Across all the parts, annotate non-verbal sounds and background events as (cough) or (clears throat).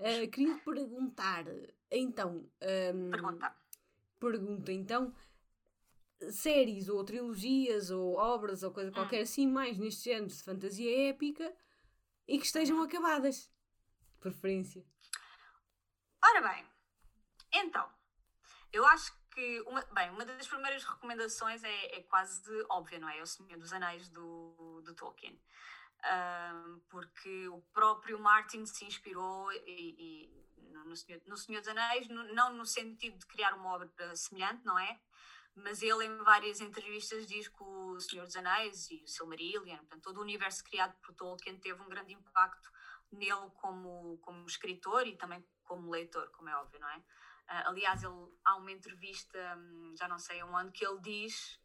Uh, queria perguntar, então. Um, Pergunta. Pergunta, então. Séries ou trilogias ou obras ou coisa hum. qualquer assim, mais neste género de fantasia épica e que estejam uhum. acabadas. Preferência. Ora bem, então, eu acho que, uma, bem, uma das primeiras recomendações é, é quase de óbvia, não é? É o Senhor dos Anéis do, do Tolkien. Um, porque o próprio Martin se inspirou e, e no, Senhor, no Senhor dos Anéis, no, não no sentido de criar uma obra semelhante, não é? Mas ele, em várias entrevistas, diz que o Senhor dos Anéis e o Silmarillion, portanto, todo o universo criado por Tolkien, teve um grande impacto nele como, como escritor e também como leitor, como é óbvio, não é? Uh, aliás, ele, há uma entrevista, um, já não sei onde, que ele diz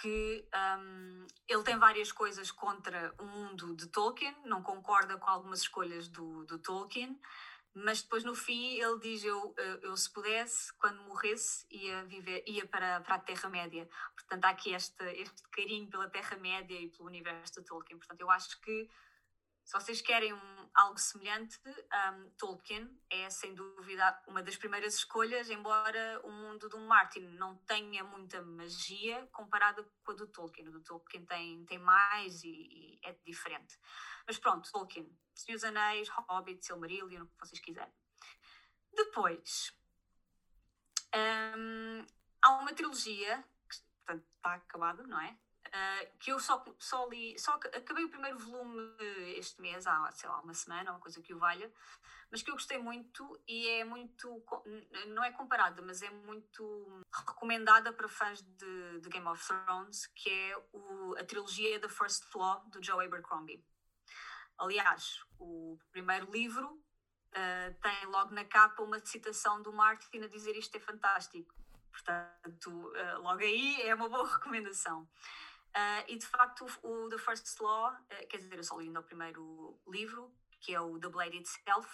que um, ele tem várias coisas contra o mundo de Tolkien, não concorda com algumas escolhas do, do Tolkien, mas depois no fim ele diz eu, eu se pudesse, quando morresse, ia viver, ia para, para a Terra-média. Portanto, há aqui este, este carinho pela Terra-média e pelo universo de Tolkien. Portanto, eu acho que se vocês querem um, algo semelhante, um, Tolkien é sem dúvida uma das primeiras escolhas, embora o mundo do Martin não tenha muita magia comparada com a do Tolkien. O do Tolkien tem, tem mais e, e é diferente. Mas pronto, Tolkien, Senhor dos Anéis, Hobbit, Silmarillion, o que vocês quiserem. Depois, um, há uma trilogia, que portanto, está acabada, não é? Uh, que eu só, só li, só acabei o primeiro volume este mês, há, sei lá, uma semana, uma coisa que o valha, mas que eu gostei muito e é muito, não é comparada, mas é muito recomendada para fãs de, de Game of Thrones, que é o, a trilogia The First Law, do Joe Abercrombie. Aliás, o primeiro livro uh, tem logo na capa uma citação do Martin a dizer isto é fantástico. Portanto, uh, logo aí é uma boa (laughs) recomendação. Uh, e de facto, o, o The First Law, uh, quer dizer, eu só li ainda o primeiro livro, que é o The Blade Itself.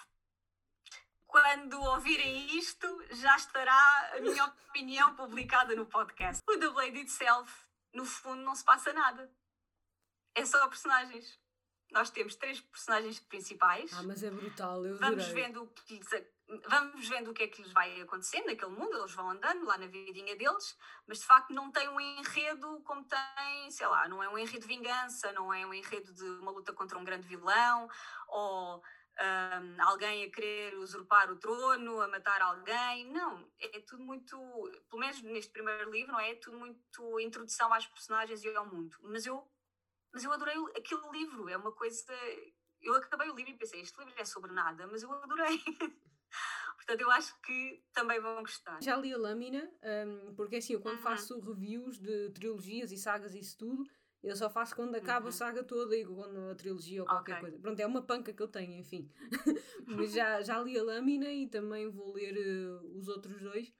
Quando ouvirem isto, já estará a minha (laughs) opinião publicada no podcast. O The Blade Itself, no fundo, não se passa nada. É só personagens. Nós temos três personagens principais. Ah, mas é brutal, eu Vamos vendo o que vamos vendo o que é que lhes vai acontecendo naquele mundo, eles vão andando lá na vidinha deles, mas de facto não tem um enredo como tem, sei lá, não é um enredo de vingança, não é um enredo de uma luta contra um grande vilão, ou um, alguém a querer usurpar o trono, a matar alguém, não, é tudo muito, pelo menos neste primeiro livro, não é? É tudo muito introdução às personagens e ao mundo, mas eu, mas eu adorei aquele livro, é uma coisa... Eu acabei o livro e pensei, este livro é sobre nada, mas eu adorei. (laughs) Portanto, eu acho que também vão gostar. Já li a lâmina, um, porque assim, eu quando uhum. faço reviews de trilogias e sagas e isso tudo, eu só faço quando acaba uhum. a saga toda e quando a trilogia ou qualquer okay. coisa. Pronto, é uma panca que eu tenho, enfim. (laughs) Mas já, já li a lâmina e também vou ler uh, os outros dois.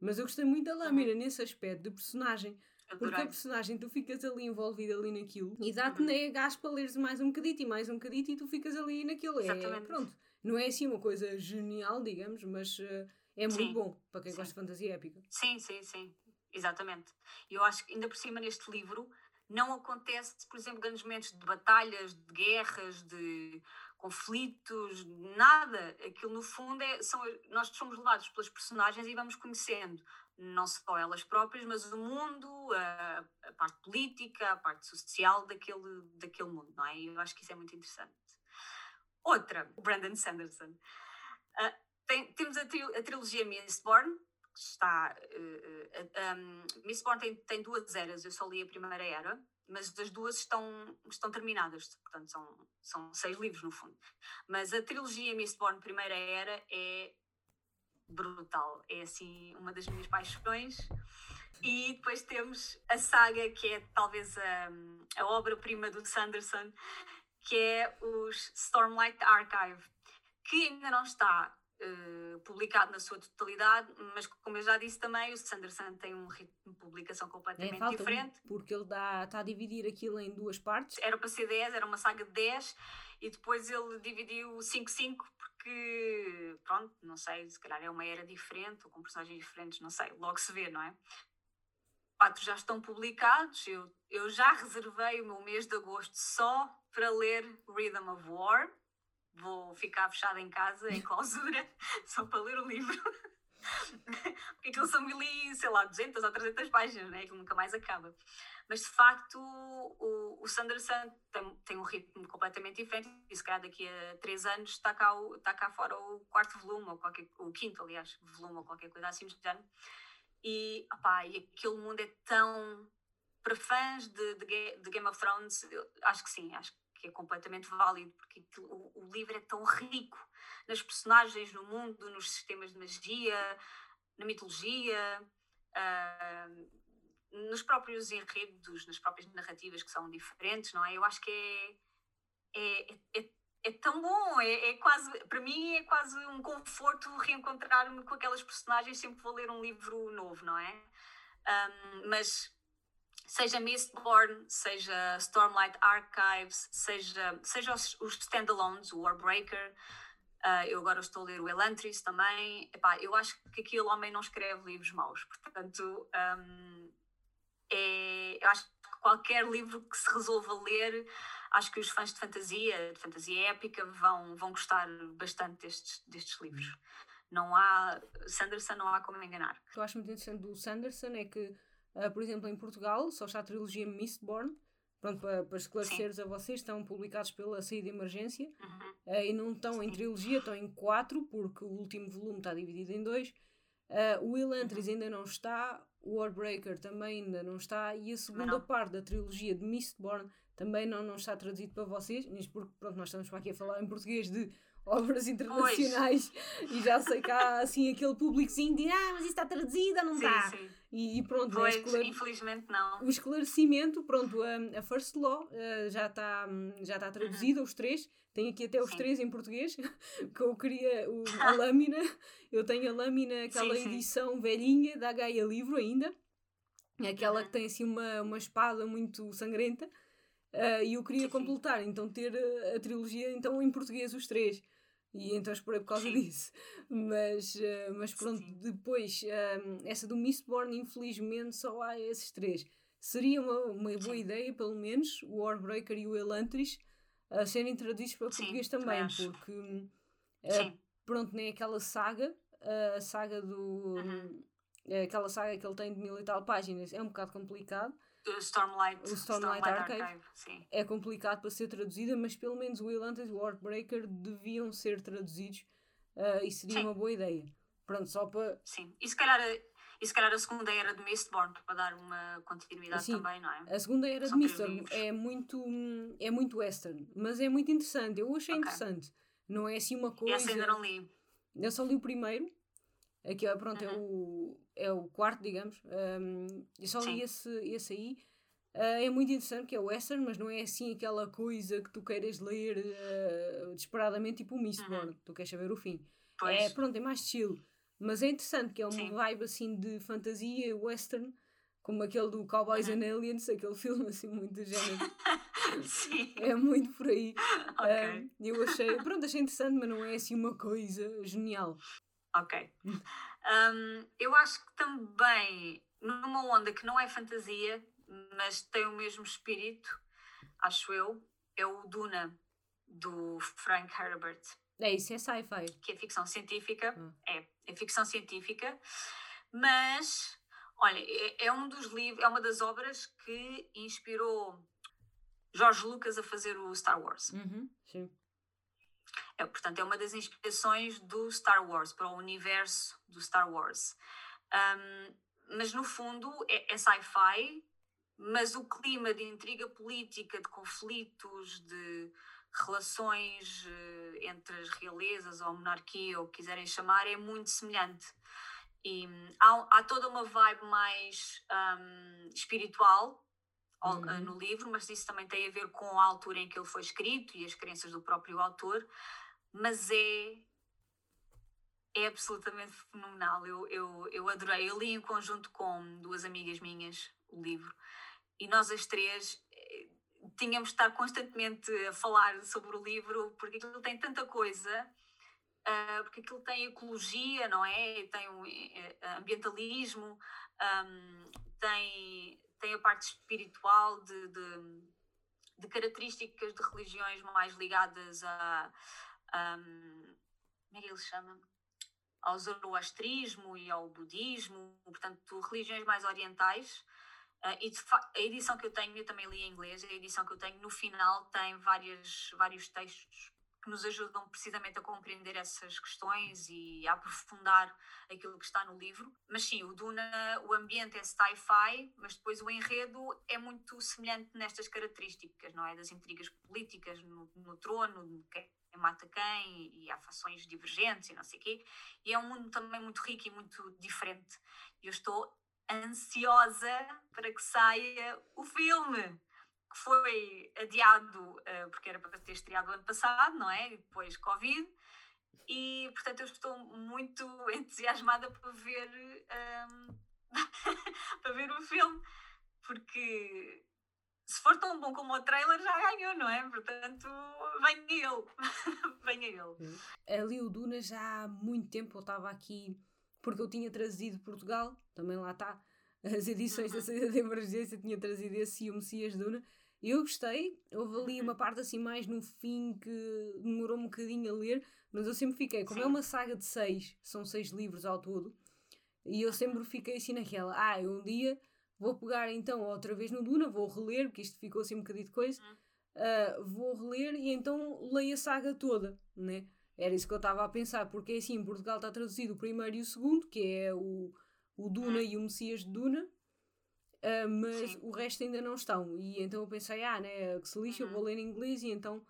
Mas eu gostei muito da lâmina uhum. nesse aspecto de personagem. Adorei. Porque a personagem, tu ficas ali envolvida ali naquilo e dá-te uhum. gás para leres mais um bocadito e mais um bocadito e tu ficas ali naquilo. É, Exatamente. É, pronto. Não é assim uma coisa genial, digamos, mas uh, é muito sim, bom para quem sim. gosta de fantasia épica. Sim, sim, sim. Exatamente. E eu acho que ainda por cima neste livro não acontece, por exemplo, grandes momentos de batalhas, de guerras, de conflitos, nada. Aquilo no fundo é, são, nós somos levados pelas personagens e vamos conhecendo não só elas próprias, mas o mundo, a, a parte política, a parte social daquele, daquele mundo, não é? E eu acho que isso é muito interessante. Outra, o Brandon Sanderson. Uh, tem, temos a, tri a, trilogia Mistborn, que está. Uh, um, Mistborn tem, tem duas eras, eu só li a primeira era, mas as duas estão, estão terminadas, portanto são, são seis livros no fundo. Mas a trilogia Mistborn Primeira Era é brutal, é assim uma das minhas paixões. E depois temos a saga que é talvez a, a obra-prima do Sanderson, que é os Stormlight Archive, que ainda não está uh, publicado na sua totalidade, mas como eu já disse também, o Sanderson tem um ritmo de publicação completamente é, diferente. Um, porque ele dá, está a dividir aquilo em duas partes. Era para ser 10, era uma saga de 10, e depois ele dividiu 5-5 porque, pronto, não sei, se calhar é uma era diferente ou com personagens diferentes, não sei, logo se vê, não é? Quatro já estão publicados, eu, eu já reservei o meu mês de agosto só para ler Rhythm of War, vou ficar fechada em casa, em clausura, só para ler o livro. (laughs) Porque aquilo são mil e, sei lá, 200 ou 300 páginas, né? Aquilo nunca mais acaba. Mas, de facto, o, o Sanderson tem, tem um ritmo completamente diferente e, se calhar, daqui a 3 anos está cá, o, está cá fora o quarto volume, ou qualquer, o quinto, aliás, volume, ou qualquer coisa assim do género. E, opá, e aquele mundo é tão... Para fãs de, de, de Game of Thrones, acho que sim, acho que é completamente válido, porque o, o livro é tão rico nas personagens, no mundo, nos sistemas de magia, na mitologia, uh, nos próprios enredos, nas próprias narrativas que são diferentes, não é? Eu acho que é, é, é, é tão bom, é, é, quase, para mim é quase um conforto reencontrar-me com aquelas personagens sempre vou ler um livro novo, não é? Um, mas seja Mistborn, seja Stormlight Archives, seja, seja os, os standalones, o Warbreaker, Uh, eu agora estou a ler o Elantris também. Epá, eu acho que aquele homem não escreve livros maus, portanto, um, é, eu acho que qualquer livro que se resolva ler, acho que os fãs de fantasia, de fantasia épica, vão, vão gostar bastante destes, destes livros. Não há. Sanderson não há como enganar. O que eu acho muito interessante do Sanderson é que, uh, por exemplo, em Portugal só está a trilogia Mistborn pronto, para, para esclareceres a vocês, estão publicados pela saída de emergência uhum. uh, e não estão Sim. em trilogia, estão em quatro, porque o último volume está dividido em dois. Uh, o Elantris uhum. ainda não está, o Warbreaker também ainda não está, e a segunda parte da trilogia de Mistborn também não, não está traduzido para vocês, nisto porque pronto, nós estamos para aqui a falar em português de obras internacionais pois. e já sei que há assim aquele públicozinho de ah, mas isso está traduzido ou não está? E, e, pronto, pois, esclare... infelizmente não. O esclarecimento, pronto, a, a First Law uh, já está já está traduzida, uhum. os três. Tenho aqui até os sim. três em português, (laughs) que eu queria o, a lâmina. Eu tenho a lâmina, (laughs) aquela sim, edição sim. velhinha da Gaia Livro ainda. Aquela uhum. que tem assim uma, uma espada muito sangrenta. Uh, e eu queria completar, então ter a, a trilogia então em português os três e então esperei por causa Sim. disso. Mas, uh, mas pronto, Sim. depois, uh, essa do Mistborn, infelizmente, só há esses três. Seria uma, uma boa Sim. ideia, pelo menos, o Warbreaker e o Elantris uh, serem traduzidos para português também, porque uh, pronto, nem aquela saga, a saga do. Uhum. aquela saga que ele tem de mil e tal páginas é um bocado complicado. Stormlight, o Stormlight, Stormlight Archive, Archive é complicado para ser traduzida, mas pelo menos o Atlantis e o Warbreaker deviam ser traduzidos uh, e seria sim. uma boa ideia. Pronto, só para. Sim, e se calhar, e se calhar a segunda era de Mistborn para dar uma continuidade sim, também, não é? A segunda era São de Mistborn é muito, é muito western, mas é muito interessante. Eu achei okay. interessante. Não é assim uma coisa. Essa ainda não li. Eu só li o primeiro. Aqui, pronto, é uhum. é, o, é o quarto, digamos. Um, eu só li esse, esse aí. Uh, é muito interessante que é western, mas não é assim aquela coisa que tu queiras ler uh, desesperadamente, tipo o Mistborn, uhum. tu queres saber o fim. Pois. É, pronto, é mais chill. Mas é interessante que é uma Sim. vibe assim de fantasia western, como aquele do Cowboys uhum. and Aliens, aquele (laughs) filme assim muito do género. (laughs) Sim. É muito por aí. Okay. Uh, eu achei, pronto, achei interessante, mas não é assim uma coisa genial. Ok. Um, eu acho que também, numa onda que não é fantasia, mas tem o mesmo espírito, acho eu, é o Duna, do Frank Herbert. É isso, é sci-fi. Que é ficção científica. Hum. É, é ficção científica. Mas, olha, é, é, um dos livros, é uma das obras que inspirou George Lucas a fazer o Star Wars. Uhum, sim. É, portanto, é uma das inspirações do Star Wars, para o universo do Star Wars. Um, mas, no fundo, é, é sci-fi, mas o clima de intriga política, de conflitos, de relações uh, entre as realezas ou a monarquia, ou o que quiserem chamar, é muito semelhante. E um, há, há, toda uma vibe mais um, espiritual uhum. no livro, mas isso também tem a ver com a altura em que ele foi escrito e as crenças do próprio autor, mas é é absolutamente fenomenal. Eu, eu, eu adorei. Eu li em conjunto com duas amigas minhas o livro e nós as três eh, tínhamos de estar constantemente a falar sobre o livro porque aquilo tem tanta coisa. Uh, porque aquilo tem ecologia, não é? Tem o uh, ambientalismo, um, tem, tem a parte espiritual de, de, de, características de religiões mais ligadas a, como é que ele chama? Ao zoroastrismo e ao budismo, portanto, religiões mais orientais. Uh, e a edição que eu tenho, eu também li em inglês, a edição que eu tenho no final tem várias, vários textos que nos ajudam precisamente a compreender essas questões e a aprofundar aquilo que está no livro. Mas sim, o Duna, o ambiente é sci-fi, mas depois o enredo é muito semelhante nestas características, não é? Das intrigas políticas no, no trono, quem mata quem, e há fações divergentes e não sei o quê. E é um mundo também muito rico e muito diferente. Eu estou ansiosa para que saia o filme que foi adiado uh, porque era para ter estreado ano passado, não é? E depois Covid. E portanto eu estou muito (laughs) entusiasmada para ver um, (laughs) para ver o filme, porque se for tão bom como o trailer já ganhou, não é? Portanto, venha ele. (laughs) venha ele. Ali o Duna já há muito tempo eu estava aqui porque eu tinha trazido Portugal, também lá está, as edições uhum. da saída de emergência tinha trazido esse e o Messias Duna eu gostei, houve ali uma parte assim mais no fim que demorou um bocadinho a ler, mas eu sempre fiquei, como é Sim. é uma saga de seis, são seis livros ao todo, e eu sempre fiquei assim naquela, ah, eu um dia vou pegar então outra vez no Duna, vou reler, porque isto ficou assim um bocadinho de coisa, uh, vou reler e então leio a saga toda, né? Era isso que eu estava a pensar, porque assim, em Portugal está traduzido o primeiro e o segundo, que é o, o Duna e o Messias de Duna, Uh, mas Sim. o resto ainda não estão. E então eu pensei, ah, né, que se lixa, uhum. eu vou ler em inglês e então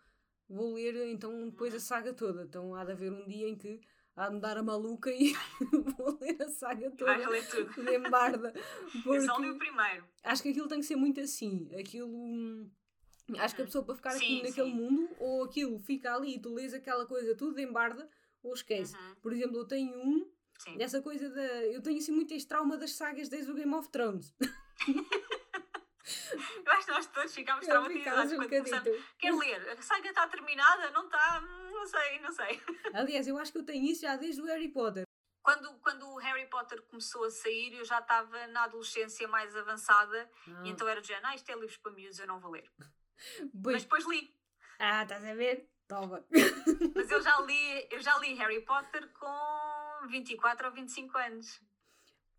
vou ler então depois uhum. a saga toda. Então há de haver um dia em que há de me dar a maluca e (laughs) vou ler a saga toda. Vai ler tudo. De embarda. (laughs) Eu só li o primeiro. Acho que aquilo tem que ser muito assim. Aquilo. Hum, acho que a uhum. pessoa para ficar sim, aqui naquele sim. mundo, ou aquilo fica ali e tu lês aquela coisa tudo de embarda, ou esquece. Uhum. Por exemplo, eu tenho um Sim. Dessa coisa da. Eu tenho assim muito este trauma das sagas desde o Game of Thrones. (laughs) Eu acho que nós todos ficámos traumatizados um quando começamos. Quer ler? A saga está terminada? Não está? Hum, não sei, não sei. (laughs) Aliás, eu acho que eu tenho isso já desde o Harry Potter. Quando, quando o Harry Potter começou a sair, eu já estava na adolescência mais avançada ah. e então era de género, ah, isto é livros para miúdos, eu não vou ler. (laughs) Pois. Mas depois li. Ah, estás a ver? Toma. Mas eu já li, eu já li Harry Potter com 24 ou 25 anos.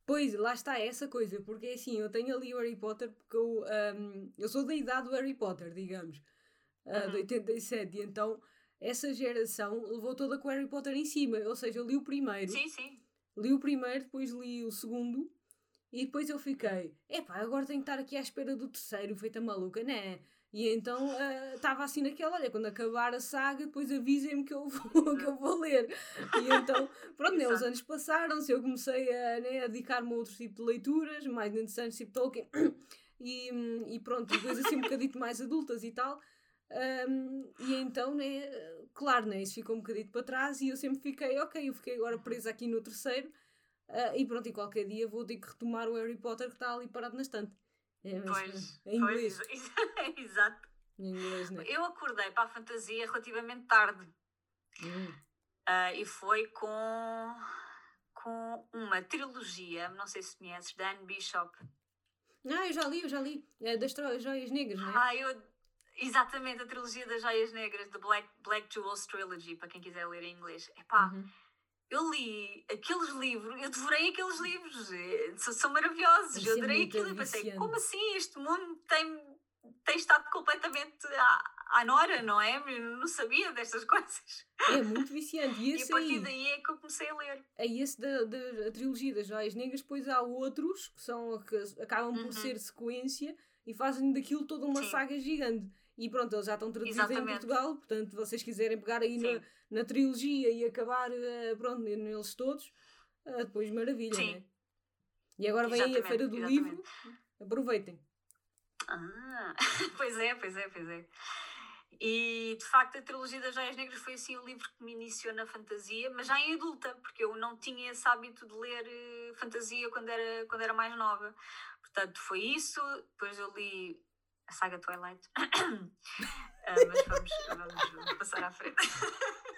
Pois, lá está essa coisa, porque é assim, eu tenho ali o Harry Potter porque eu, um, eu sou da idade do Harry Potter, digamos, uh, uhum. de 87, e então essa geração levou toda com o Harry Potter em cima, ou seja, eu li o primeiro. Sim, sim. Li o primeiro, depois li o segundo, e depois eu fiquei, epá, agora tenho que estar aqui à espera do terceiro, feita maluca, né? E então estava uh, assim naquela, olha, quando acabar a saga, depois avisem-me que, eu vou, (laughs) que eu vou ler. E então, pronto, né, os anos passaram-se, eu comecei a, né, a dedicar-me a outro tipo de leituras, mais interessantes, tipo Tolkien, (clears throat) e, e pronto, coisas assim um bocadito mais adultas e tal. Um, e então, né, claro, né, isso ficou um bocadito para trás e eu sempre fiquei, ok, eu fiquei agora presa aqui no terceiro, uh, e pronto, e qualquer dia vou ter que retomar o Harry Potter que está ali parado na estante. É, pois, em inglês. Pois, (laughs) exato. Em inglês, né? Eu acordei para a fantasia relativamente tarde. Hum. Uh, e foi com, com uma trilogia, não sei se conheces, da Anne Bishop. Ah, eu já li, eu já li. É das Joias Negras, não é? Ah, eu, exatamente, a trilogia das Joias Negras, The Black, Black Jewels Trilogy, para quem quiser ler em inglês. Epá, uhum eu li aqueles livros, eu devorei aqueles livros, eh, são, são maravilhosos. Eu é adorei é aquilo e pensei, como assim este mundo tem, tem estado completamente à, à nora, não é? Eu não sabia destas (laughs) coisas. É muito viciante. E, e a partir aí, daí é que eu comecei a ler. É esse da, da trilogia das Joias Negras, depois há outros que, são, que acabam por uhum. ser sequência e fazem daquilo toda uma Sim. saga gigante. E pronto, eles já estão traduzidos em Portugal, portanto, vocês quiserem pegar aí na, na, trilogia e acabar, uh, pronto, neles todos, uh, depois maravilha, Sim. né? E agora vem aí a Feira do exatamente. Livro, aproveitem. Ah, (laughs) pois é, pois é, pois é. E de facto a trilogia das Joias Negras foi assim o livro que me iniciou na fantasia, mas já em adulta, porque eu não tinha esse hábito de ler uh, fantasia quando era, quando era mais nova. Portanto, foi isso. Depois eu li a saga Twilight. uh, (coughs) mas vamos, vamos, vamos, passar à frente. (laughs)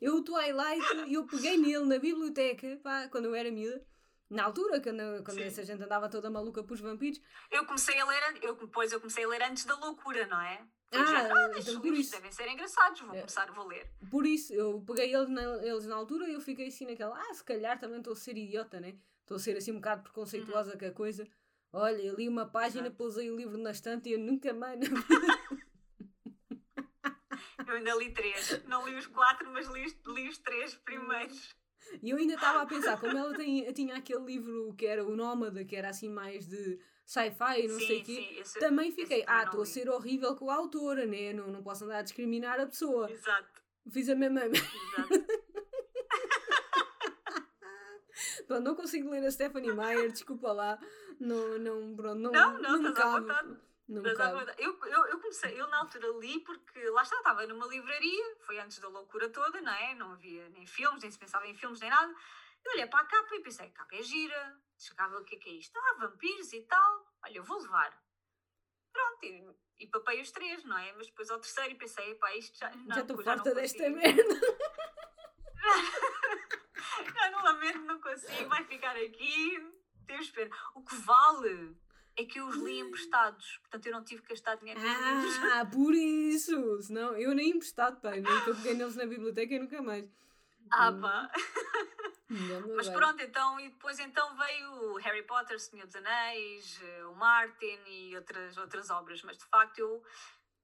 Eu, o Twilight, eu peguei nele na biblioteca, pá, quando eu era miúda. Na altura, quando, quando essa gente andava toda maluca para os vampiros. Eu comecei a ler, eu, depois eu comecei a ler antes da loucura, não é? ah, ah então por isso. devem ser engraçados, vou é. começar, vou ler. Por isso, eu peguei eles na, eles na altura e eu fiquei assim naquela, ah, se calhar também estou a ser idiota, né? Estou a ser assim um bocado preconceituosa uhum. com a coisa. Olha, eu li uma página, Exato. pousei o livro na estante e eu nunca mais na (laughs) vida. Eu ainda li três. Não li os quatro, mas li, li os três primeiros. E eu ainda estava a pensar, como ela tem, tinha aquele livro que era o Nómada, que era assim mais de sci-fi e não sim, sei o quê, esse, também fiquei, ah, estou a ser horrível com a autora, né? Não, não posso andar a discriminar a pessoa. Exato. Fiz a mesma. Exato. (laughs) pronto, não consigo ler a Stephanie Meyer, desculpa lá. Não, não, pronto, não, não, não, não me cabe. Cabe. Eu, eu, eu comecei, eu na altura li porque lá está, estava numa livraria, foi antes da loucura toda, não é? Não havia nem filmes, nem se pensava em filmes, nem nada. Eu olhei para a capa e pensei, a capa é gira, chegava o que é que é isto? Ah, vampiros e tal. Olha, eu vou levar. Pronto, e, e papei os três, não é? Mas depois ao terceiro e pensei, pá, isto já. Não, já estou farta desta merda. (laughs) já não lamento, não consigo, vai ficar aqui. Temos pena. O que vale é que eu os li emprestados, portanto eu não tive que gastar dinheiro Ah, (laughs) por isso! Senão eu nem emprestado tenho, nunca peguei neles na biblioteca e nunca mais. Ah, pá! Mas pronto, então, e depois então veio Harry Potter, Senhor dos Anéis, eh, o Martin e outras, outras obras, mas de facto eu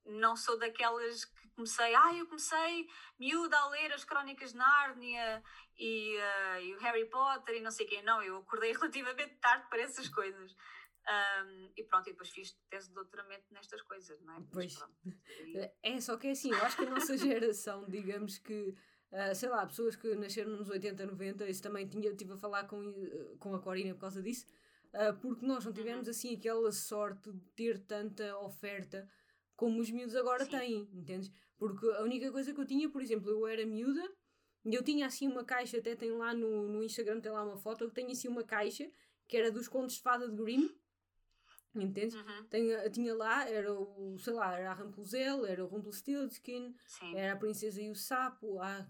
não sou daquelas que comecei, ah, eu comecei miúda a ler as Crónicas de Nárnia e, uh, e o Harry Potter e não sei quem, não, eu acordei (laughs) relativamente tarde para essas coisas. Um, e pronto, e depois fiz tese de doutoramento nestas coisas, não é? Pois. (laughs) É, só que é assim, eu acho que a nossa (laughs) geração, digamos que Uh, sei lá, pessoas que nasceram nos 80, 90, isso também tinha, estive a falar com, uh, com a Corina por causa disso, uh, porque nós não uhum. tivemos assim aquela sorte de ter tanta oferta como os miúdos agora Sim. têm, entendes? Porque a única coisa que eu tinha, por exemplo, eu era miúda e eu tinha assim uma caixa, até tem lá no, no Instagram, tem lá uma foto, eu tenho assim uma caixa que era dos contos de fada de Grimm Entendes? Uhum. Tinha, tinha lá, era o, sei lá, era a Rampulzel, era o Rumpelstiltskin, era a Princesa e o Sapo, ah,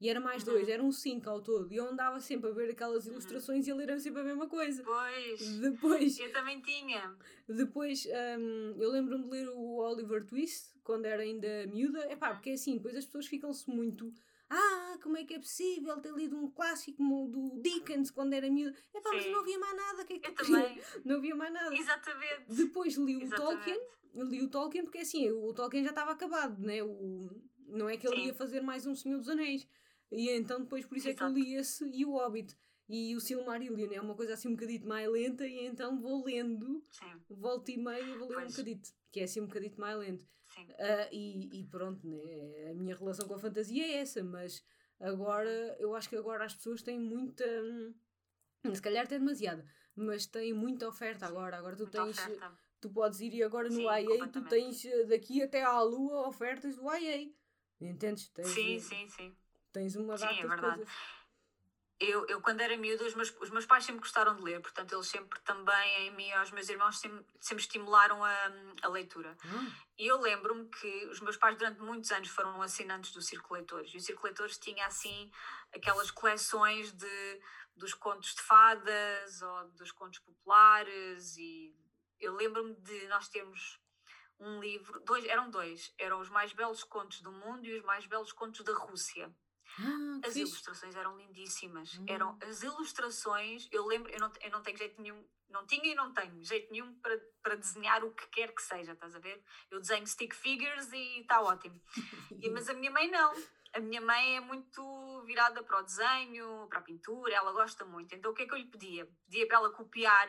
e era mais uhum. dois, eram cinco ao todo. E eu andava sempre a ver aquelas uhum. ilustrações uhum. e a ler sempre a mesma coisa. Pois, depois, eu também tinha. Depois, um, eu lembro-me de ler o Oliver Twist, quando era ainda miúda, é pá, porque é assim, depois as pessoas ficam-se muito ah, como é que é possível ter lido um clássico do Dickens quando era miúdo? É pá, mas não havia mais nada. Que é que eu também. (laughs) Não havia mais nada. Exatamente. Depois li o Exatamente. Tolkien, li o Tolkien porque assim, o Tolkien já estava acabado, né? O, não é que ele Sim. ia fazer mais um Senhor dos Anéis. E então depois por isso Exato. é que eu li esse e o Hobbit. E o Silmarillion é uma coisa assim um bocadito mais lenta e então vou lendo, Sim. volta e meia vou ler pois. um bocadito, que é assim um bocadito mais lento. Uh, e, e, pronto, né? a minha relação com a fantasia é essa, mas agora eu acho que agora as pessoas têm muita. Hum, se calhar até demasiada, mas têm muita oferta Sim, agora. Agora tu tens. Oferta. Tu podes ir agora no Sim, IA tu tens eh, daqui até à lua ofertas do IA. Entendes? Tens, sim, sim, sim. Tens uma data sim, é verdade. Coisas eu, eu quando era miúda, os meus, os meus pais sempre gostaram de ler, portanto, eles sempre também, em mim e aos meus irmãos, sempre, sempre estimularam a, a leitura. Hum. E eu lembro-me que os meus pais, durante muitos anos, foram assinantes do Círculo Leitores. E o Círculo Leitores tinha, assim, aquelas coleções de, dos contos de fadas ou dos contos populares. E eu lembro-me de nós termos um livro, dois, eram dois, eram os mais belos contos do mundo e os mais belos contos da Rússia. Ah, as ilustrações eram lindíssimas. Hum. Eram as ilustrações, eu lembro, eu não, eu não tenho jeito nenhum, não tinha e não tenho jeito nenhum para, para desenhar o que quer que seja, estás a ver? Eu desenho stick figures e está ótimo. e, mas a minha mãe não. A minha mãe é muito virada para o desenho, para a pintura, ela gosta muito. Então o que é que eu lhe pedia? Pedia para ela copiar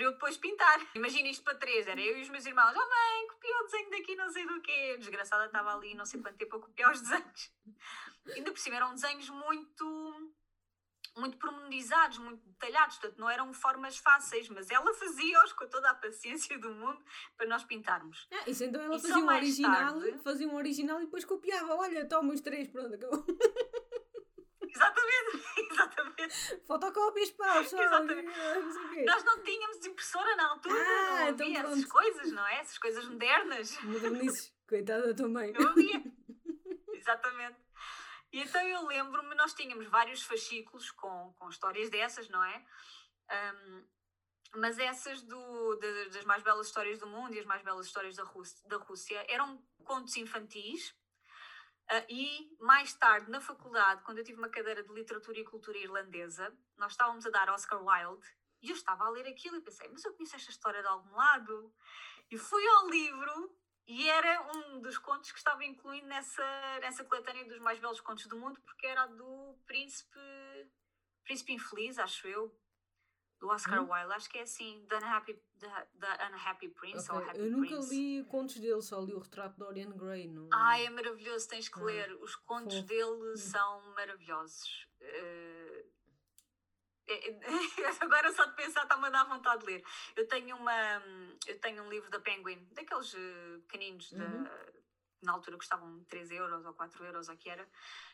para eu depois pintar. Imagina isto para três, era eu e os meus irmãos. Oh mãe, copiou o desenho daqui, não sei do quê. Desgraçada estava ali não sei quanto tempo a copiar os desenhos. (laughs) Ainda por cima eram desenhos muito muito pormenorizados, muito detalhados, portanto não eram formas fáceis, mas ela fazia-os com toda a paciência do mundo para nós pintarmos. Ah, isso então ela e fazia um original, tarde... fazia um original e depois copiava, olha, toma os três, pronto, acabou. (laughs) (laughs) Fotocópias, pá, só. Exatamente. Nós não tínhamos impressora na altura, ah, não então havia essas coisas, não é? Essas coisas modernas. Modernices, coitada também. Não havia. (laughs) Exatamente. E então eu lembro-me, nós tínhamos vários fascículos com, com histórias dessas, não é? Um, mas essas do, de, das mais belas histórias do mundo e as mais belas histórias da Rússia, da Rússia eram contos infantis. Uh, e mais tarde, na faculdade, quando eu tive uma cadeira de literatura e cultura irlandesa, nós estávamos a dar Oscar Wilde e eu estava a ler aquilo e pensei, mas eu conheço esta história de algum lado. E fui ao livro e era um dos contos que estava incluído nessa, nessa coletânea dos mais belos contos do mundo, porque era do Príncipe, Príncipe Infeliz, acho eu, do Oscar hum? Wilde. Acho que é assim, The Unhappy, the, the Unhappy Prince okay. ou Happy Eu nunca Prince. li contos dele, só li o retrato de Dorian Gray. No... Ai, é maravilhoso, tens que ler. Os contos Fofo. dele hum. são maravilhosos. Uh, (laughs) agora só de pensar está-me a dar vontade de ler. Eu tenho, uma, eu tenho um livro da Penguin, daqueles uh, pequeninos, uhum. Na altura custavam 3 euros ou 4 euros, ou que era,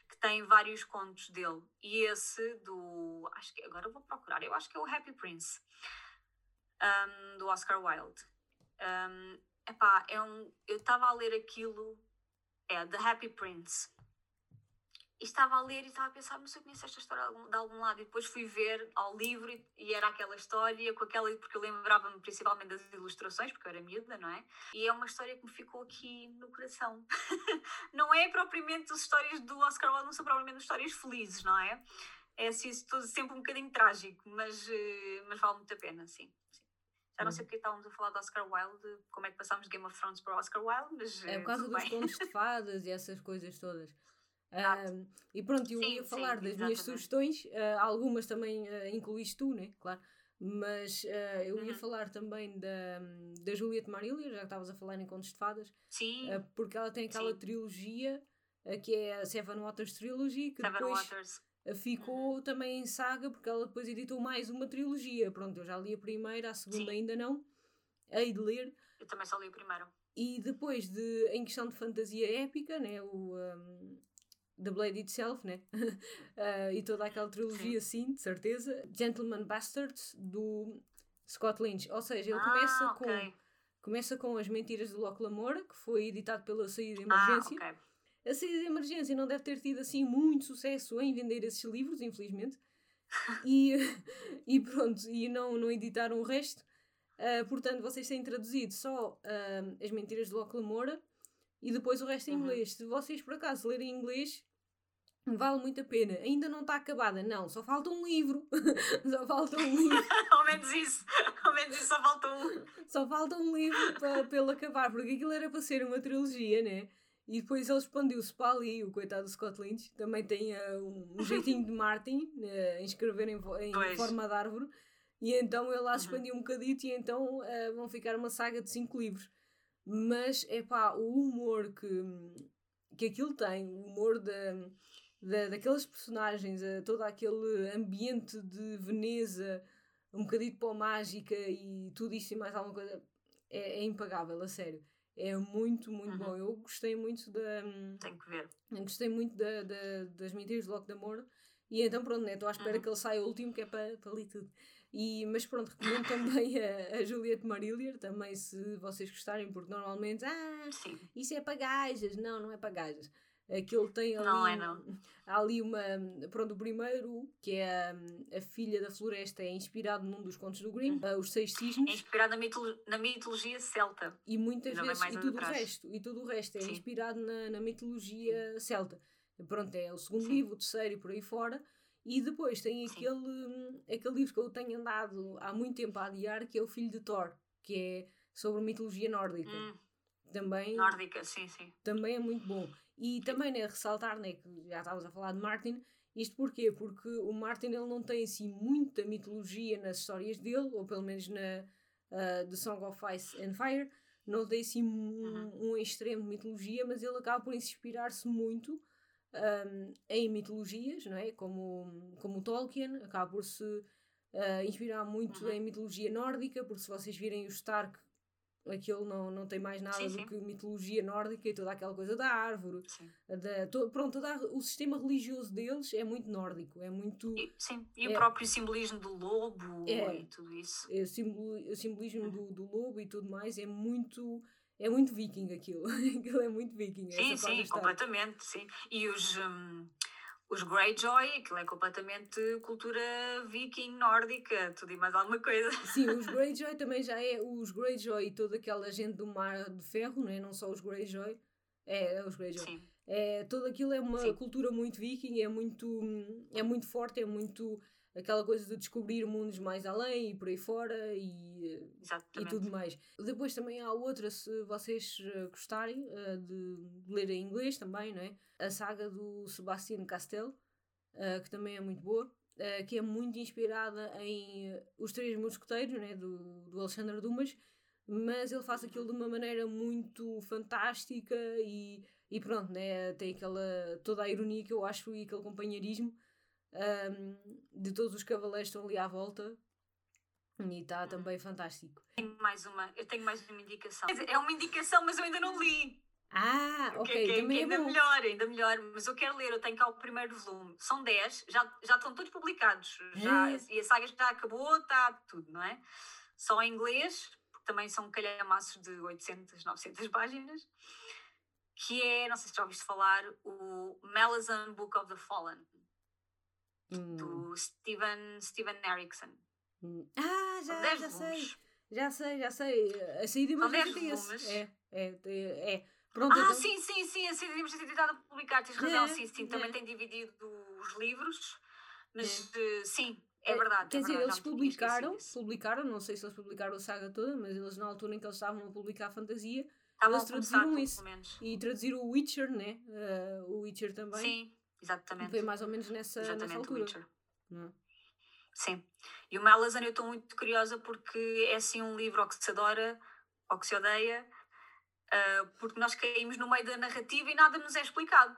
que tem vários contos dele. E esse do. Acho que agora vou procurar, eu acho que é o Happy Prince, um, do Oscar Wilde. Um, epá, é um, eu estava a ler aquilo, é The Happy Prince e estava a ler e estava a pensar, mas eu conheço esta história de algum, de algum lado. E depois fui ver ao livro e, e era aquela história, com aquela, porque eu lembrava-me principalmente das ilustrações, porque eu era miúda, não é? E é uma história que me ficou aqui no coração. (laughs) não é propriamente as histórias do Oscar Wilde, não são propriamente histórias felizes, não é? É assim, tudo sempre um bocadinho trágico, mas, eh, mas vale muito a pena, sim. Já não sei uhum. porque estávamos a falar do Oscar Wilde, como é que passámos de Game of Thrones para o Oscar Wilde, mas. É por causa dos contos de fadas e (laughs) essas coisas todas. Uh, e pronto, eu sim, ia falar sim, das minhas sugestões, uh, algumas também uh, incluíste tu, né? Claro. Mas uh, eu ia uhum. falar também da, da Juliette Marília, já que estavas a falar em Contos de Fadas. Sim. porque ela tem aquela sim. trilogia que é a Seven Waters Trilogy, que Seven depois Waters. ficou uhum. também em saga, porque ela depois editou mais uma trilogia. Pronto, eu já li a primeira, a segunda ainda não. Hei de ler. Eu também só li a primeira. E depois de, em questão de fantasia épica, né, o, um, The Blade Itself, né? uh, (laughs) e toda aquela trilogia, sim, de certeza. Gentleman Bastards, do Scott Lynch. Ou seja, ele ah, começa okay. com começa com As Mentiras de Locke Lamora, que foi editado pela Saída de ah, Emergência. Ah, okay. A Saída de Emergência não deve ter tido assim muito sucesso em vender esses livros, infelizmente. e, (laughs) e pronto, e não, não editaram o resto. Uh, portanto, vocês têm traduzido só uh, As Mentiras de Locke Lamora e depois o resto em uhum. inglês. Se vocês por acaso lerem inglês, vale muito a pena. Ainda não está acabada, não, só falta um livro. (laughs) só falta um livro. (laughs) Ao menos isso, ao menos isso só falta um. Só falta um livro para, para ele acabar, porque aquilo era para ser uma trilogia, né? E depois ele expandiu-se para ali, o coitado do Scott Lynch. Também tem uh, um, um, jeitinho de Martin uh, em escrever em, em forma de árvore. E então ele lá uhum. expandiu um bocadito e então uh, vão ficar uma saga de cinco livros. Mas, é pá, o humor que, que aquilo tem, o humor da, da, daquelas personagens, a, todo aquele ambiente de Veneza, um bocadinho para mágica e tudo isso e mais alguma coisa, é, é impagável, a sério. É muito, muito uhum. bom. Eu gostei muito da. Tenho que ver. Gostei muito da, da, das mentiras de Loco de Amor. E então, pronto, né, estou à espera uhum. que ele saia o último, que é para, para ali tudo. E, mas pronto, recomendo também a, a Juliette Marillier, também se vocês gostarem, porque normalmente, ah, Sim. isso é para gajas. Não, não é para gajas. Aquilo tem ali, não é, não. (laughs) há ali uma, pronto, o primeiro, que é a, a Filha da Floresta, é inspirado num dos contos do Grimm, uhum. Os Seis Cisnes. É inspirado na, mitolo na mitologia celta. E muitas vezes, e tudo, o resto, e tudo o resto é Sim. inspirado na, na mitologia celta. Pronto, é o segundo Sim. livro, o terceiro e por aí fora. E depois tem aquele, aquele livro que eu tenho andado há muito tempo a adiar, que é o Filho de Thor, que é sobre mitologia nórdica. Hum. Também, nórdica, sim, sim. Também é muito bom. E também, né, ressaltar, né, que já estávamos a falar de Martin, isto porquê? Porque o Martin ele não tem assim muita mitologia nas histórias dele, ou pelo menos na uh, The Song of Ice and Fire, não tem assim um, uhum. um extremo de mitologia, mas ele acaba por inspirar-se muito um, em mitologias, não é? Como, como Tolkien, acaba por se uh, inspirar muito uhum. em mitologia nórdica, porque se vocês virem o Stark, aquilo não, não tem mais nada sim, sim. do que mitologia nórdica e toda aquela coisa da árvore. Da, to, pronto, toda, o sistema religioso deles é muito nórdico, é muito. E, sim, e é, o próprio simbolismo do lobo é, e tudo isso. É, o, simbolo, o simbolismo uhum. do, do lobo e tudo mais é muito é muito viking aquilo. (laughs) aquilo é muito viking. Sim, sim, completamente, sim. E os, um, os Greyjoy, aquilo é completamente cultura viking, nórdica, tudo e mais alguma coisa. (laughs) Sim, os Greyjoy também já é os Greyjoy e toda aquela gente do mar de ferro, não é? Não só os Greyjoy. É, é os Greyjoy. Sim. É, tudo aquilo é uma Sim. cultura muito viking, é muito, é muito forte, é muito aquela coisa de descobrir mundos mais além e por aí fora e, e tudo mais. Depois também há outra, se vocês eh, gostarem uh, de ler em inglês também, não é? A saga do Sebastian Castel, uh, que também é muito boa, que é muito inspirada em Os Três Mosqueteiros, né? do, do Alexandre Dumas, mas ele faz aquilo de uma maneira muito fantástica e, e pronto, né? tem aquela toda a ironia que eu acho e aquele companheirismo um, de todos os cavaleiros estão ali à volta e está hum. também fantástico. Tenho mais uma, eu tenho mais uma indicação. É uma indicação, mas eu ainda não li. Ah, ok. Que, que, que ainda melhor, ainda melhor. Mas eu quero ler, eu tenho cá o primeiro volume. São 10, já, já estão todos publicados. Já, é. E a saga já acabou, está tudo, não é? Só em inglês, porque também são calhamaços de 800, 900 páginas. Que é, não sei se já ouviste falar, o Malazan Book of the Fallen hum. do Steven, Steven Erickson. Hum. Ah, já, já sei. Já sei, já sei. A saída de emergência esse. É, é, é. é. Pronto, ah, então... sim, sim, sim. A saída de emergência tem estado a publicar. Tens razão, é, sim, sim. É. Também tem dividido os livros. Mas é. sim, é, é verdade. Quer é dizer, verdade, eles publicaram, publicaram, não sei se eles publicaram a saga toda, mas eles na altura em que eles estavam a publicar a fantasia, estavam eles traduziram isso. E traduziram o Witcher, né? Uh, o Witcher também. Sim, exatamente. Foi mais ou menos nessa, exatamente, nessa altura. Witcher. Não. Sim. E o Malazan eu estou muito curiosa porque é assim um livro ao que se adora, ao que se odeia, uh, porque nós caímos no meio da narrativa e nada nos é explicado.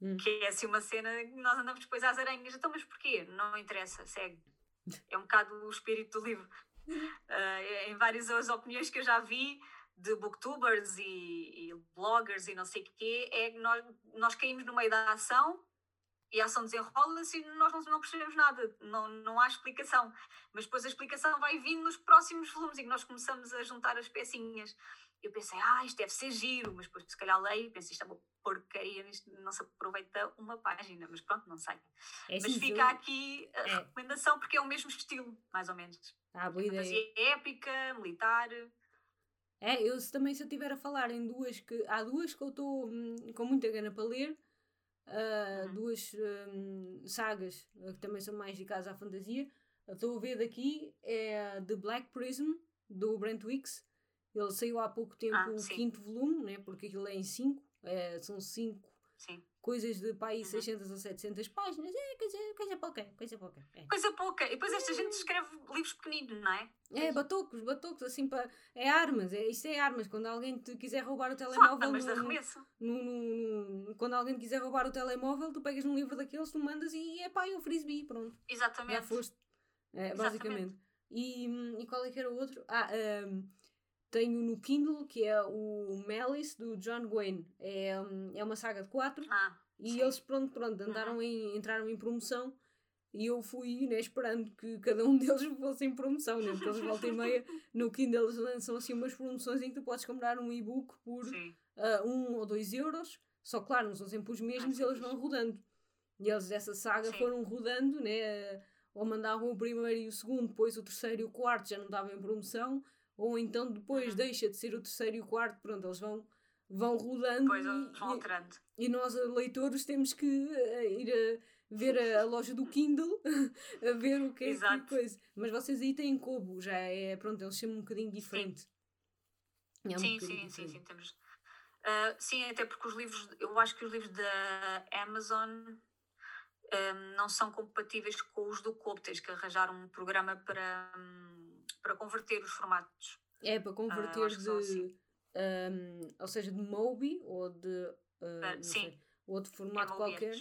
Hum. Que é assim uma cena que nós andamos depois às aranhas. Então, mas porquê? Não interessa, segue. É um bocado o espírito do livro. Uh, em várias as opiniões que eu já vi de booktubers e, e bloggers e não sei o quê, é que nós, nós caímos no meio da ação e a ação desenrola-se e nós não, não percebemos nada, não, não há explicação. Mas depois a explicação vai vindo nos próximos volumes e nós começamos a juntar as pecinhas. Eu pensei, ah, isto deve ser giro, mas depois se calhar leio e pensei, isto é uma porcaria, isto não se aproveita uma página, mas pronto, não sei. É mas fica aqui a é. recomendação porque é o mesmo estilo, mais ou menos. Ah, boa ideia. épica, militar. É, eu também se eu estiver a falar em duas que. Há duas que eu estou hum, com muita gana para ler uh, uhum. duas um, sagas uh, que também são mais dedicadas à fantasia. Estou a ver daqui é The Black Prism, do Brent Wicks. Ele saiu há pouco tempo ah, o quinto volume, né, porque aquilo é em cinco, é, são cinco Sim. Coisas de pai uhum. 600 ou 700 páginas, é coisa, coisa pouca, coisa pouca. É. Coisa pouca. E depois esta gente escreve livros pequeninos, não é? É, batocos, batocos, assim para. É armas, é, isto é armas. Quando alguém te quiser roubar o telemóvel. Armas de arremesso. No, no, no, quando alguém te quiser roubar o telemóvel, tu pegas um livro daqueles, tu mandas e é pá, é o frisbee, pronto. Exatamente. Já foste. É, basicamente. E, e qual é que era o outro? Ah, um, tenho no Kindle, que é o Malice, do John Gwen. É, é uma saga de quatro. Ah, e sim. eles, pronto, pronto, andaram uhum. em, entraram em promoção. E eu fui né, esperando que cada um (laughs) deles fosse em promoção, né? Porque eles volta e meia no Kindle eles lançam assim umas promoções em que tu podes comprar um e-book por uh, um ou dois euros. Só claro, não são sempre os mesmos ah, e eles vão rodando. E eles dessa saga sim. foram rodando, né? Ou mandavam o primeiro e o segundo, depois o terceiro e o quarto já não estavam em promoção ou então depois uhum. deixa de ser o terceiro e o quarto, pronto, eles vão, vão rodando depois e, vão alterando. E, e nós, leitores, temos que uh, ir a ver a, a, (laughs) loja do Kindle (laughs) a ver o que é que coisa. Mas vocês aí têm Kobo, já é, pronto, eles chamam um bocadinho diferente. Sim, é um sim, sim, sim, sim, temos. Uh, sim, até porque os livros, eu acho que os livros da Amazon um, ah, não são compatíveis com os do Kobo, tens que arranjar um programa para. Um, para converter os formatos. É, para converter uh, de. Assim. Um, ou seja, de Mobi ou de. Uh, sim. Sei, outro formato é qualquer.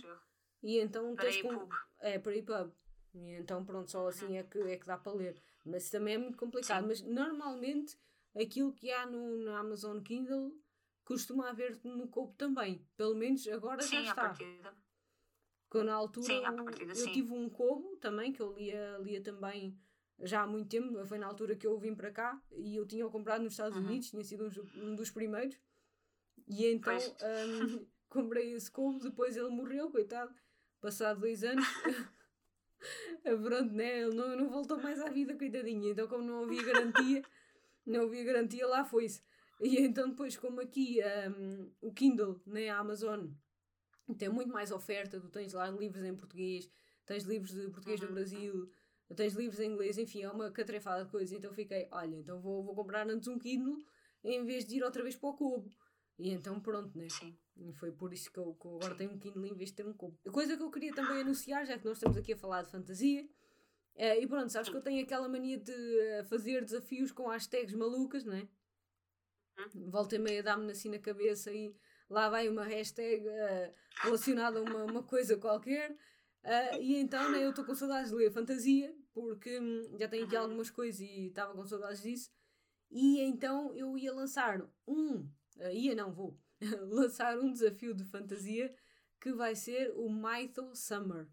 E então para tens com... É, para EPUB. E então, pronto, só assim uhum. é, que, é que dá para ler. Mas também é muito complicado. Sim. Mas normalmente aquilo que há no, no Amazon Kindle costuma haver no Copo também. Pelo menos agora sim, já está. Partida. Quando na altura sim, partida, eu, eu tive um Kobo também, que eu lia, lia também já há muito tempo, foi na altura que eu vim para cá e eu tinha-o comprado nos Estados uhum. Unidos, tinha sido um, um, dos primeiros. E então um, (laughs) comprei esse couve, depois ele morreu, coitado. passado dois anos, (laughs) pronto, né? Ele não, não voltou mais à vida, coitadinha. Então, como não havia garantia, (laughs) não havia garantia, lá foi-se. E então, depois, como aqui um, o Kindle, né, a Amazon, tem muito mais oferta, tu tens lá livros em português, tens livros de português uhum. do Brasil, tens livros em inglês, enfim, é uma catrefada de coisas. Então, fiquei, olha, então vou, vou comprar antes um Kindle em vez de ir outra vez para o cubo. E então, pronto, né? Sim. E foi por isso que eu, que eu agora tenho um Kindle em vez de ter um cubo. Coisa que eu queria também anunciar, já que nós estamos aqui a falar de fantasia. Uh, e pronto, sabes que eu tenho aquela mania de eh, fazer desafios com hashtags malucas, não é? Uhum. Volta e meia dá-me assim na cabeça e lá vai uma hashtag uh, relacionada a uma, uma coisa qualquer. Uh, e então né, eu estou com saudades de ler fantasia, porque hum, já tenho aqui algumas coisas e estava com saudades disso. E então eu ia lançar um, uh, ia não, vou (laughs) lançar um desafio de fantasia que vai ser o Mytho Summer.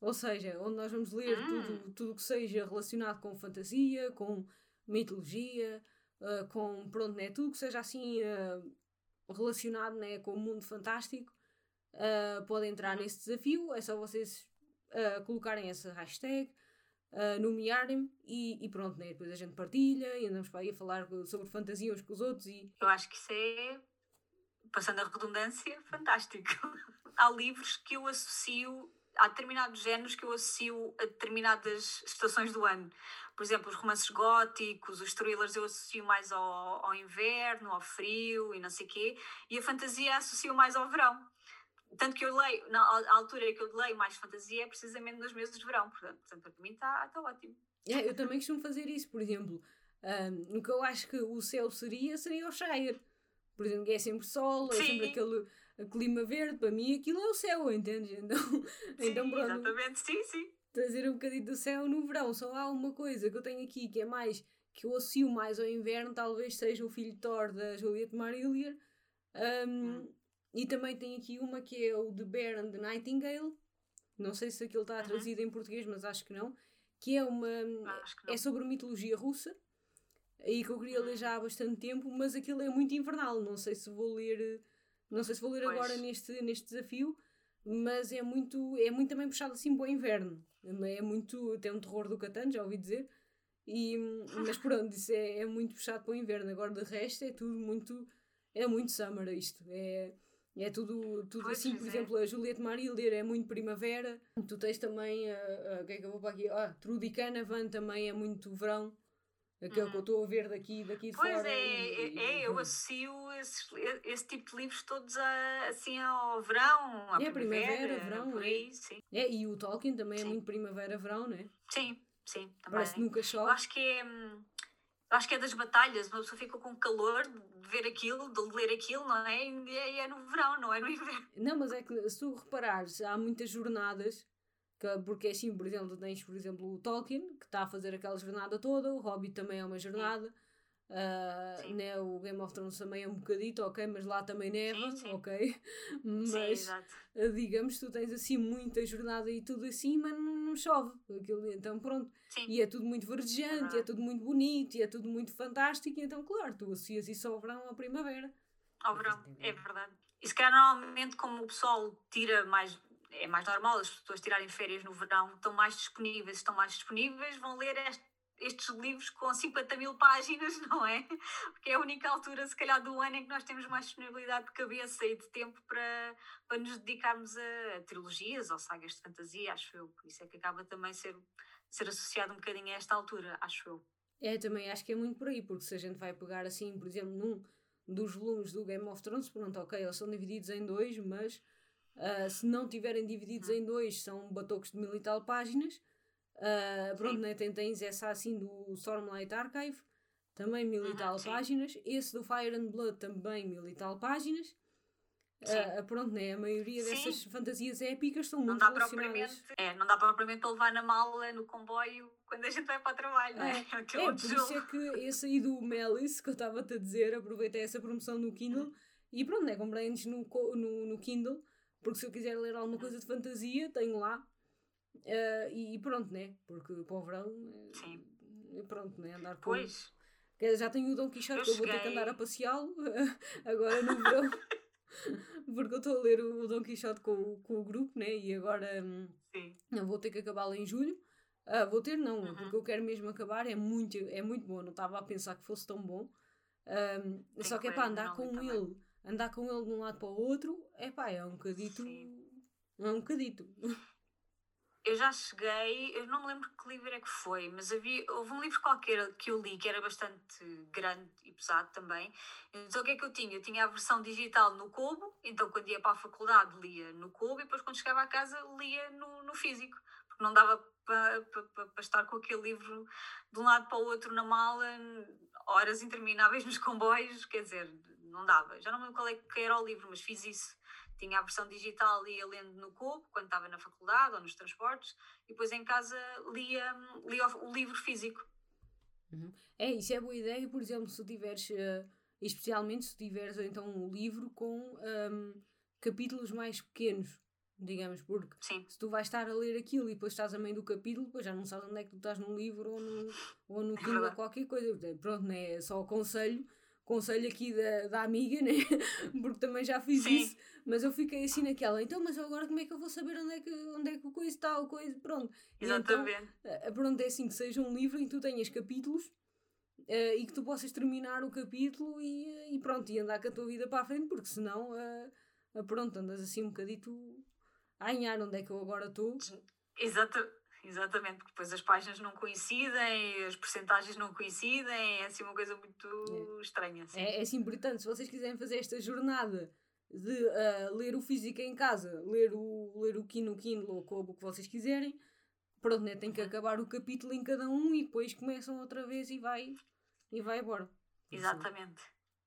Ou seja, onde nós vamos ler ah. tudo, tudo que seja relacionado com fantasia, com mitologia, uh, com pronto, né, tudo que seja assim relacionado né, com o mundo fantástico, uh, pode entrar nesse desafio. É só vocês colocarem essa hashtag, nomearem-me e, e, pronto, né, depois a gente partilha e andamos para aí a falar sobre fantasia uns com os outros. E... Eu acho que isso é, passando a redundância, fantástico. (laughs) Há livros que eu associo há determinados géneros que eu associo a determinadas estações do ano. Por exemplo, os romances góticos, os thrillers eu associo mais ao, ao inverno, ao frio e não sei quê, e a fantasia associo mais ao verão. Tanto que eu leio, na altura que eu leio mais fantasia é precisamente nos meses de verão, portanto, portanto para mim está tá ótimo. É, eu também costumo fazer isso, por exemplo, um, o que eu acho que o céu seria, seria o Shire. Por exemplo, é sempre sol, é sempre aquele clima verde, para mim aquilo é o céu, entende? (laughs) Então, sim, então pronto. Exatamente, sim, sim. Trazer um bocadinho do céu no verão. Só há uma coisa que eu tenho aqui que é mais que eu associo mais ao inverno, talvez seja o filho Thor da Juliette Marillier. Um, hum. E também tem aqui uma que é o The Bear and the Nightingale. Não sei se aquilo está uhum. traduzido em português, mas acho que não. Que é uma. Que é sobre mitologia russa. E que eu queria ler uhum. já há bastante tempo, mas aquilo é muito invernal. Não sei se vou ler não sei se vou ler pois. agora neste, neste desafio, mas é muito, é muito também puxado assim para o inverno. É muito. Tem um terror do Catan, já ouvi dizer. E, mas (laughs) pronto, isso é, é muito puxado para o inverno. Agora de resto é tudo muito. É muito summer isto. É, é tudo, tudo pois assim, por é. exemplo, a Juliette Marilder é muito primavera. Tu tens também, o que é que eu vou para aqui? Ah, Trudy Canavan também é muito verão. Aquele que eu estou a ver daqui, daqui de pois fora. Pois é, e, é, eu associo esse, esse tipo de livros todos a, assim ao verão, à é, primavera, primavera verão, é. Aí, sim. é. E o Tolkien também é sim. é muito primavera-verão, não é? Sim, sim, também. Parece que nunca chove. Eu acho que é. Acho que é das batalhas, uma pessoa fica com calor de ver aquilo, de ler aquilo, não é? E é, é no verão, não é no inverno. Não, mas é que se tu reparares, há muitas jornadas porque assim, por exemplo, tens, por exemplo, o Tolkien, que está a fazer aquela jornada toda, o Hobbit também é uma jornada, uh, né, o Game of Thrones também é um bocadito, ok, mas lá também neva, sim, (laughs) sim. ok, mas sim, uh, digamos, tu tens assim muita jornada e tudo assim, mas chove, aquilo, então pronto, e é tudo muito verdejante, é, é, tudo muito bonito, e é tudo muito fantástico, e então claro, tu associas isso ao verão, à primavera. Ao verão, é verdade. E se calhar normalmente como o pessoal tira mais é mais normal as pessoas tirarem férias no verão, estão mais disponíveis, estão mais disponíveis, vão ler este, estes livros com 50 mil páginas, (laughs) não é? Porque é a única altura, se calhar, do ano em que nós temos mais disponibilidade de cabeça e de tempo para, para nos dedicarmos a, a trilogias ou sagas de fantasia, acho eu. Por isso é que acaba também ser, ser associado um bocadinho a esta altura, acho eu. É, também acho que é muito por aí, porque se a gente vai pegar assim, por exemplo, num dos volumes do Game of Thrones, pronto, ok, eles são divididos em dois, mas Uh, se não tiverem divididos em dois, são batocos de mil e tal páginas. Uh, pronto, né, tem, tens essa assim do Stormlight Archive, também mil e tal páginas. Esse do Fire and Blood, também mil e tal páginas. Uh, pronto, né? A maioria dessas Sim. fantasias épicas são não muito dá. É, não dá propriamente para levar na mala, no comboio, quando a gente vai para o trabalho, não é? É, (laughs) é por isso é que esse aí do Malice, que eu estava-te a dizer, aproveitei essa promoção no Kindle uhum. e pronto, né? Comprei-nos no, no, no Kindle porque se eu quiser ler alguma coisa de fantasia, tenho lá. Uh, e, pronto, né? Porque para o verão. Eh, Sim. E pronto, né? Andar com. Pois. Já tenho o Dom Quixote, eu, eu vou ter que andar a passeá-lo (laughs) agora no verão. (laughs) porque eu estou a ler o Don Quixote com, com o grupo, né? E agora hum, Sim. eu vou ter que acabá-lo em julho. Uh, vou ter, não, uhum. porque eu quero mesmo acabar. É muito, é muito bom. Não estava a pensar que fosse tão bom. Um, só que é para andar com ele, também. andar com ele de um lado para o outro, é pá, é um bocadito. Sim. É um bocadito. (laughs) Eu já cheguei, eu não me lembro que livro é que foi, mas havia, houve um livro qualquer que eu li que era bastante grande e pesado também. Então o que é que eu tinha? Eu tinha a versão digital no Kobo, então quando ia para a faculdade lia no Kobo e depois quando chegava a casa lia no, no físico, porque não dava para, para, para estar com aquele livro de um lado para o outro na mala, horas intermináveis (laughs) nos comboios, quer dizer, não dava. Já não me lembro qual é que era o livro, mas fiz isso tinha a versão digital, ia lendo no Copo, quando estava na faculdade ou nos transportes, e depois em casa lia, lia o livro físico. Uhum. É, isso é boa ideia, por exemplo, se tiveres, uh, especialmente se tiveres então um livro com um, capítulos mais pequenos, digamos, porque Sim. se tu vais estar a ler aquilo e depois estás a meio do capítulo, depois já não sabes onde é que tu estás no livro ou no, ou no Kindle ou qualquer coisa. Pronto, né? é só aconselho conselho aqui da, da amiga, né? (laughs) Porque também já fiz Sim. isso, mas eu fiquei assim naquela, então, mas agora como é que eu vou saber onde é que, onde é que o coisa está, o coisa, pronto. Exatamente. Então, pronto, é assim, que seja um livro em que tu tenhas capítulos uh, e que tu possas terminar o capítulo e, e pronto, e andar com a tua vida para a frente, porque senão, uh, pronto, andas assim um bocadito a anhar onde é que eu agora estou. Exato. Exatamente, porque depois as páginas não coincidem, as percentagens não coincidem, é assim uma coisa muito é. estranha. Assim. É, é assim, portanto, se vocês quiserem fazer esta jornada de uh, ler o físico em casa, ler o, ler o Kindle, Kindle ou o que vocês quiserem, pronto, né, tem que uhum. acabar o capítulo em cada um e depois começam outra vez e vai, e vai embora. Exatamente,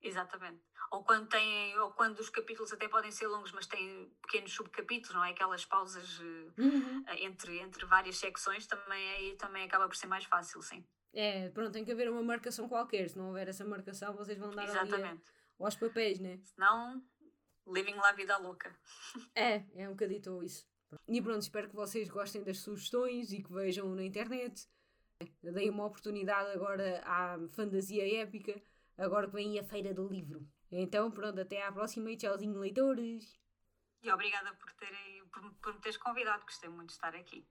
exatamente ou quando têm, ou quando os capítulos até podem ser longos, mas têm pequenos subcapítulos, não é? Aquelas pausas eh, uhum. Eh, entre, entre várias secções, também aí também acaba por ser mais fácil, sim. É, pronto, tem que haver uma marcação qualquer, se não houver essa marcação, vocês vão dar Exatamente. a, aos papéis, né? Senão, living lá a vida louca. (laughs) É, é um bocadito isso. E pronto, espero que vocês gostem das sugestões e que vejam na internet. Dei uma oportunidade agora à fantasia épica, agora que vem a Feira do Livro. Então, pronto, até à próxima e tchauzinho, leitores. E obrigada por, terem, por, por me teres convidado, gostei muito de estar aqui.